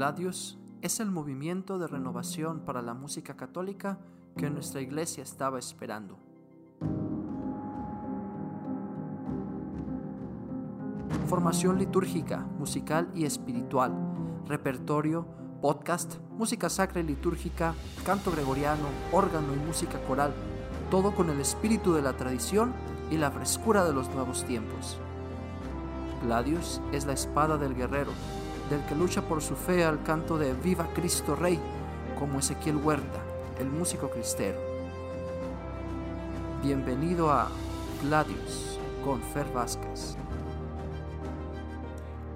Gladius es el movimiento de renovación para la música católica que nuestra iglesia estaba esperando. Formación litúrgica, musical y espiritual, repertorio, podcast, música sacra y litúrgica, canto gregoriano, órgano y música coral, todo con el espíritu de la tradición y la frescura de los nuevos tiempos. Gladius es la espada del guerrero, del que lucha por su fe al canto de Viva Cristo Rey, como Ezequiel Huerta, el músico cristero. Bienvenido a Gladius con Fer Vázquez.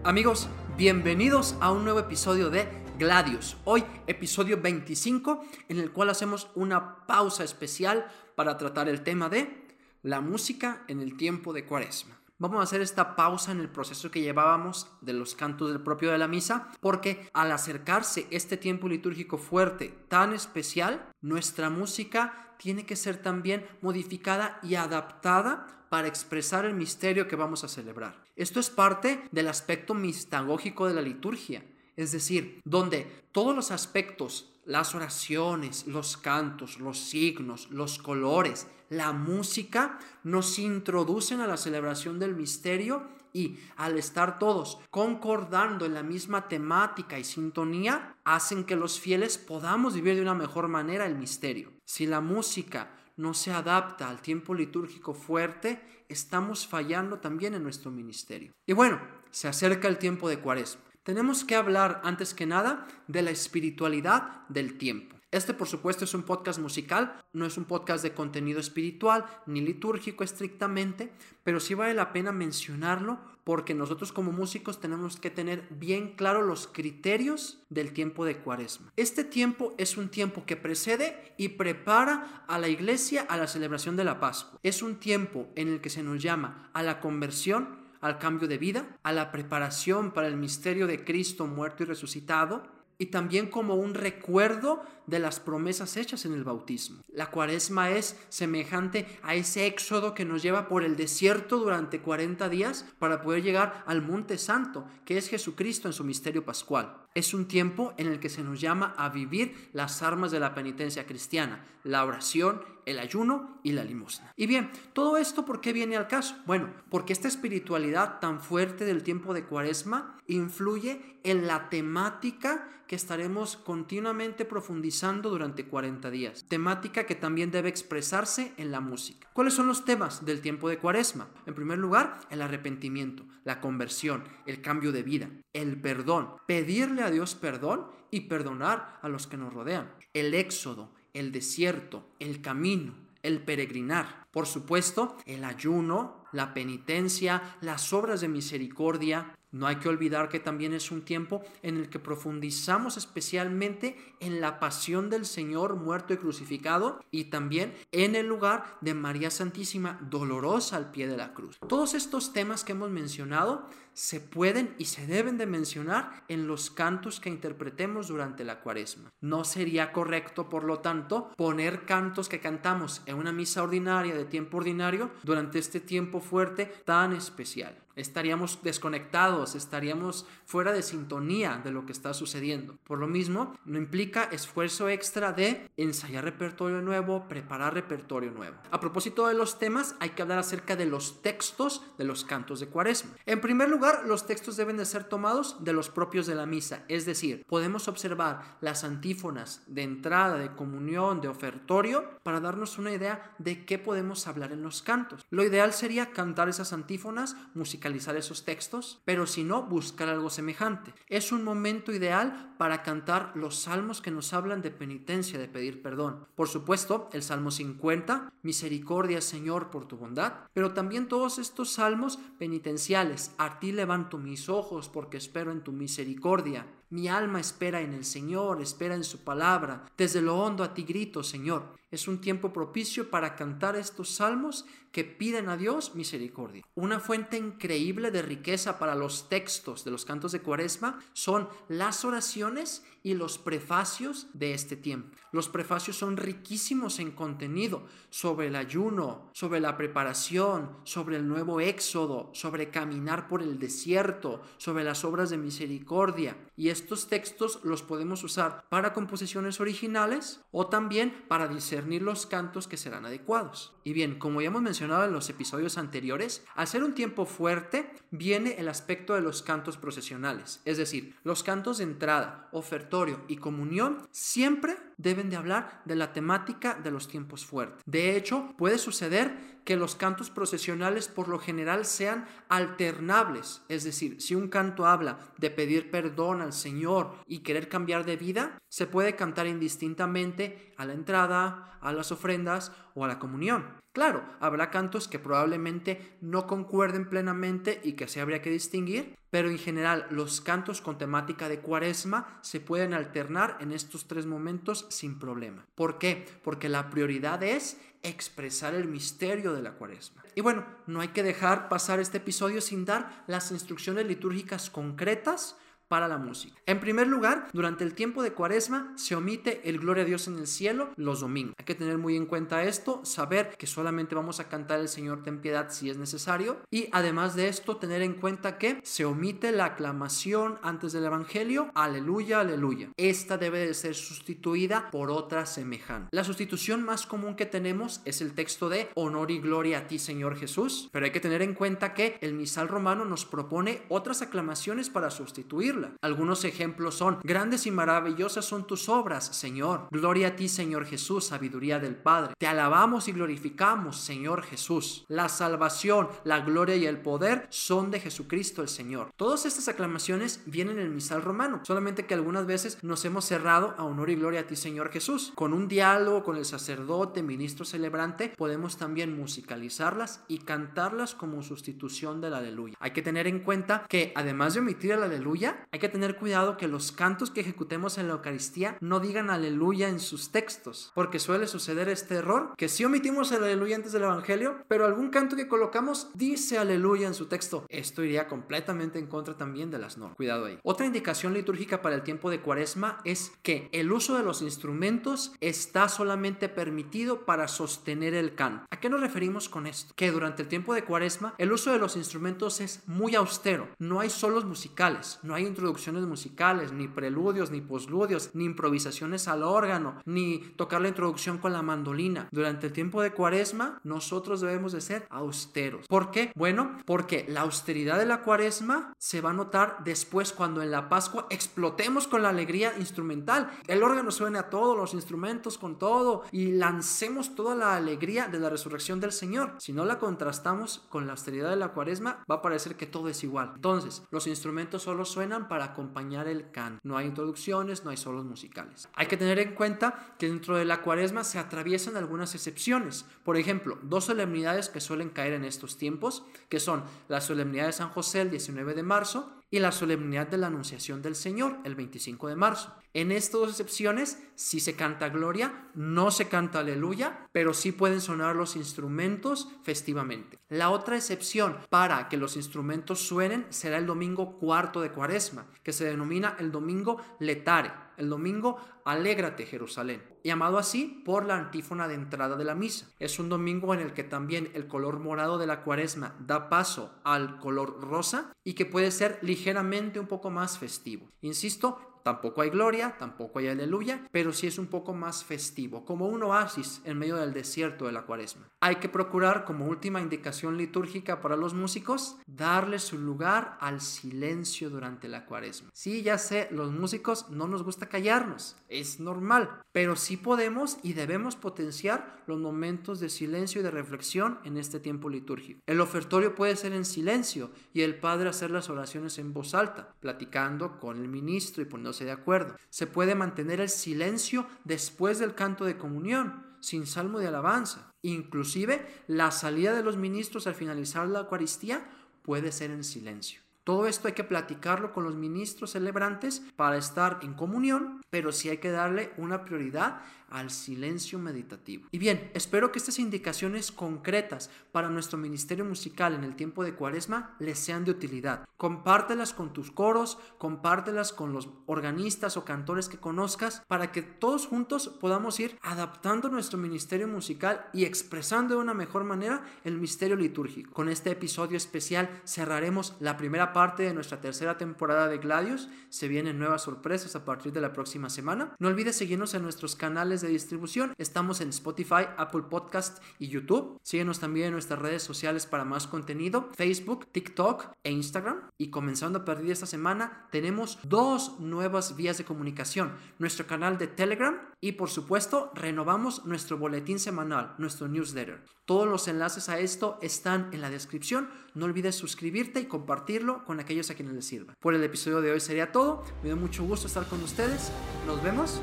Amigos, bienvenidos a un nuevo episodio de Gladius. Hoy episodio 25 en el cual hacemos una pausa especial para tratar el tema de la música en el tiempo de Cuaresma. Vamos a hacer esta pausa en el proceso que llevábamos de los cantos del propio de la misa, porque al acercarse este tiempo litúrgico fuerte, tan especial, nuestra música tiene que ser también modificada y adaptada para expresar el misterio que vamos a celebrar. Esto es parte del aspecto mistagógico de la liturgia, es decir, donde todos los aspectos las oraciones, los cantos, los signos, los colores, la música nos introducen a la celebración del misterio y al estar todos concordando en la misma temática y sintonía, hacen que los fieles podamos vivir de una mejor manera el misterio. Si la música no se adapta al tiempo litúrgico fuerte, estamos fallando también en nuestro ministerio. Y bueno, se acerca el tiempo de Cuaresma tenemos que hablar antes que nada de la espiritualidad del tiempo. Este, por supuesto, es un podcast musical, no es un podcast de contenido espiritual ni litúrgico estrictamente, pero sí vale la pena mencionarlo porque nosotros como músicos tenemos que tener bien claro los criterios del tiempo de cuaresma. Este tiempo es un tiempo que precede y prepara a la iglesia a la celebración de la Pascua. Es un tiempo en el que se nos llama a la conversión al cambio de vida, a la preparación para el misterio de Cristo muerto y resucitado, y también como un recuerdo de las promesas hechas en el bautismo. La cuaresma es semejante a ese éxodo que nos lleva por el desierto durante 40 días para poder llegar al monte santo, que es Jesucristo en su misterio pascual. Es un tiempo en el que se nos llama a vivir las armas de la penitencia cristiana, la oración, el ayuno y la limosna. Y bien, todo esto ¿por qué viene al caso? Bueno, porque esta espiritualidad tan fuerte del tiempo de cuaresma influye en la temática que estaremos continuamente profundizando durante 40 días. Temática que también debe expresarse en la música. ¿Cuáles son los temas del tiempo de cuaresma? En primer lugar, el arrepentimiento, la conversión, el cambio de vida, el perdón, pedirle a Dios perdón y perdonar a los que nos rodean, el éxodo, el desierto, el camino, el peregrinar. Por supuesto, el ayuno, la penitencia, las obras de misericordia. No hay que olvidar que también es un tiempo en el que profundizamos especialmente en la pasión del Señor muerto y crucificado y también en el lugar de María Santísima dolorosa al pie de la cruz. Todos estos temas que hemos mencionado se pueden y se deben de mencionar en los cantos que interpretemos durante la cuaresma. No sería correcto, por lo tanto, poner cantos que cantamos en una misa ordinaria de tiempo ordinario durante este tiempo fuerte tan especial. Estaríamos desconectados, estaríamos fuera de sintonía de lo que está sucediendo. Por lo mismo, no implica esfuerzo extra de ensayar repertorio nuevo, preparar repertorio nuevo. A propósito de los temas, hay que hablar acerca de los textos de los cantos de cuaresma. En primer lugar, los textos deben de ser tomados de los propios de la misa, es decir, podemos observar las antífonas de entrada, de comunión, de ofertorio, para darnos una idea de qué podemos hablar en los cantos. Lo ideal sería cantar esas antífonas musicalmente musicalizar esos textos, pero si no, buscar algo semejante. Es un momento ideal para cantar los salmos que nos hablan de penitencia, de pedir perdón. Por supuesto, el Salmo 50, misericordia Señor por tu bondad, pero también todos estos salmos penitenciales, a ti levanto mis ojos porque espero en tu misericordia. Mi alma espera en el Señor, espera en su palabra. Desde lo hondo a ti grito, Señor. Es un tiempo propicio para cantar estos salmos que piden a Dios misericordia. Una fuente increíble de riqueza para los textos de los cantos de Cuaresma son las oraciones y los prefacios de este tiempo. Los prefacios son riquísimos en contenido sobre el ayuno, sobre la preparación, sobre el nuevo éxodo, sobre caminar por el desierto, sobre las obras de misericordia. Y estos textos los podemos usar para composiciones originales o también para discernir los cantos que serán adecuados. Y bien, como ya hemos mencionado en los episodios anteriores, al ser un tiempo fuerte viene el aspecto de los cantos procesionales, es decir, los cantos de entrada, ofertorio y comunión siempre deben de hablar de la temática de los tiempos fuertes. De hecho, puede suceder que los cantos procesionales por lo general sean alternables, es decir, si un canto habla de pedir perdón al Señor y querer cambiar de vida, se puede cantar indistintamente a la entrada, a las ofrendas o a la comunión. Claro, habrá cantos que probablemente no concuerden plenamente y que se habría que distinguir, pero en general los cantos con temática de cuaresma se pueden alternar en estos tres momentos sin problema. ¿Por qué? Porque la prioridad es expresar el misterio de la cuaresma. Y bueno, no hay que dejar pasar este episodio sin dar las instrucciones litúrgicas concretas para la música. En primer lugar, durante el tiempo de cuaresma se omite el Gloria a Dios en el cielo los domingos. Hay que tener muy en cuenta esto, saber que solamente vamos a cantar el Señor ten piedad si es necesario y además de esto tener en cuenta que se omite la aclamación antes del Evangelio, aleluya, aleluya. Esta debe de ser sustituida por otra semejante. La sustitución más común que tenemos es el texto de honor y gloria a ti Señor Jesús, pero hay que tener en cuenta que el misal romano nos propone otras aclamaciones para sustituir algunos ejemplos son, grandes y maravillosas son tus obras, Señor. Gloria a ti, Señor Jesús, sabiduría del Padre. Te alabamos y glorificamos, Señor Jesús. La salvación, la gloria y el poder son de Jesucristo el Señor. Todas estas aclamaciones vienen en el misal romano, solamente que algunas veces nos hemos cerrado a honor y gloria a ti, Señor Jesús. Con un diálogo con el sacerdote, ministro celebrante, podemos también musicalizarlas y cantarlas como sustitución del aleluya. Hay que tener en cuenta que además de omitir el aleluya, hay que tener cuidado que los cantos que ejecutemos en la Eucaristía no digan aleluya en sus textos, porque suele suceder este error, que si omitimos el aleluya antes del Evangelio, pero algún canto que colocamos dice aleluya en su texto. Esto iría completamente en contra también de las normas. Cuidado ahí. Otra indicación litúrgica para el tiempo de Cuaresma es que el uso de los instrumentos está solamente permitido para sostener el canto. ¿A qué nos referimos con esto? Que durante el tiempo de Cuaresma el uso de los instrumentos es muy austero. No hay solos musicales, no hay introducciones musicales, ni preludios, ni posludios, ni improvisaciones al órgano, ni tocar la introducción con la mandolina. Durante el tiempo de cuaresma, nosotros debemos de ser austeros. ¿Por qué? Bueno, porque la austeridad de la cuaresma se va a notar después cuando en la Pascua explotemos con la alegría instrumental. El órgano suene a todos los instrumentos con todo y lancemos toda la alegría de la resurrección del Señor. Si no la contrastamos con la austeridad de la cuaresma, va a parecer que todo es igual. Entonces, los instrumentos solo suenan para acompañar el canto. No hay introducciones, no hay solos musicales. Hay que tener en cuenta que dentro de la cuaresma se atraviesan algunas excepciones. Por ejemplo, dos solemnidades que suelen caer en estos tiempos, que son la solemnidad de San José el 19 de marzo y la solemnidad de la Anunciación del Señor el 25 de marzo. En estas dos excepciones sí se canta gloria, no se canta aleluya, pero sí pueden sonar los instrumentos festivamente. La otra excepción para que los instrumentos suenen será el domingo cuarto de cuaresma, que se denomina el domingo letare, el domingo Alégrate Jerusalén, llamado así por la antífona de entrada de la misa. Es un domingo en el que también el color morado de la cuaresma da paso al color rosa y que puede ser ligeramente un poco más festivo. Insisto, Tampoco hay gloria, tampoco hay aleluya, pero sí es un poco más festivo, como un oasis en medio del desierto de la cuaresma. Hay que procurar como última indicación litúrgica para los músicos darle su lugar al silencio durante la cuaresma. Sí, ya sé, los músicos no nos gusta callarnos, es normal, pero sí podemos y debemos potenciar los momentos de silencio y de reflexión en este tiempo litúrgico. El ofertorio puede ser en silencio y el padre hacer las oraciones en voz alta, platicando con el ministro y poniéndose de acuerdo. Se puede mantener el silencio después del canto de comunión, sin salmo de alabanza. Inclusive la salida de los ministros al finalizar la Eucaristía puede ser en silencio. Todo esto hay que platicarlo con los ministros celebrantes para estar en comunión, pero sí hay que darle una prioridad al silencio meditativo. Y bien, espero que estas indicaciones concretas para nuestro ministerio musical en el tiempo de cuaresma les sean de utilidad. Compártelas con tus coros, compártelas con los organistas o cantores que conozcas para que todos juntos podamos ir adaptando nuestro ministerio musical y expresando de una mejor manera el misterio litúrgico. Con este episodio especial cerraremos la primera parte de nuestra tercera temporada de Gladios. Se vienen nuevas sorpresas a partir de la próxima semana. No olvides seguirnos en nuestros canales de distribución. Estamos en Spotify, Apple Podcast y YouTube. Síguenos también en nuestras redes sociales para más contenido, Facebook, TikTok e Instagram. Y comenzando a partir de esta semana, tenemos dos nuevas vías de comunicación. Nuestro canal de Telegram y por supuesto renovamos nuestro boletín semanal, nuestro newsletter. Todos los enlaces a esto están en la descripción. No olvides suscribirte y compartirlo con aquellos a quienes les sirva. Por el episodio de hoy sería todo. Me dio mucho gusto estar con ustedes. Nos vemos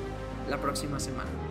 la próxima semana.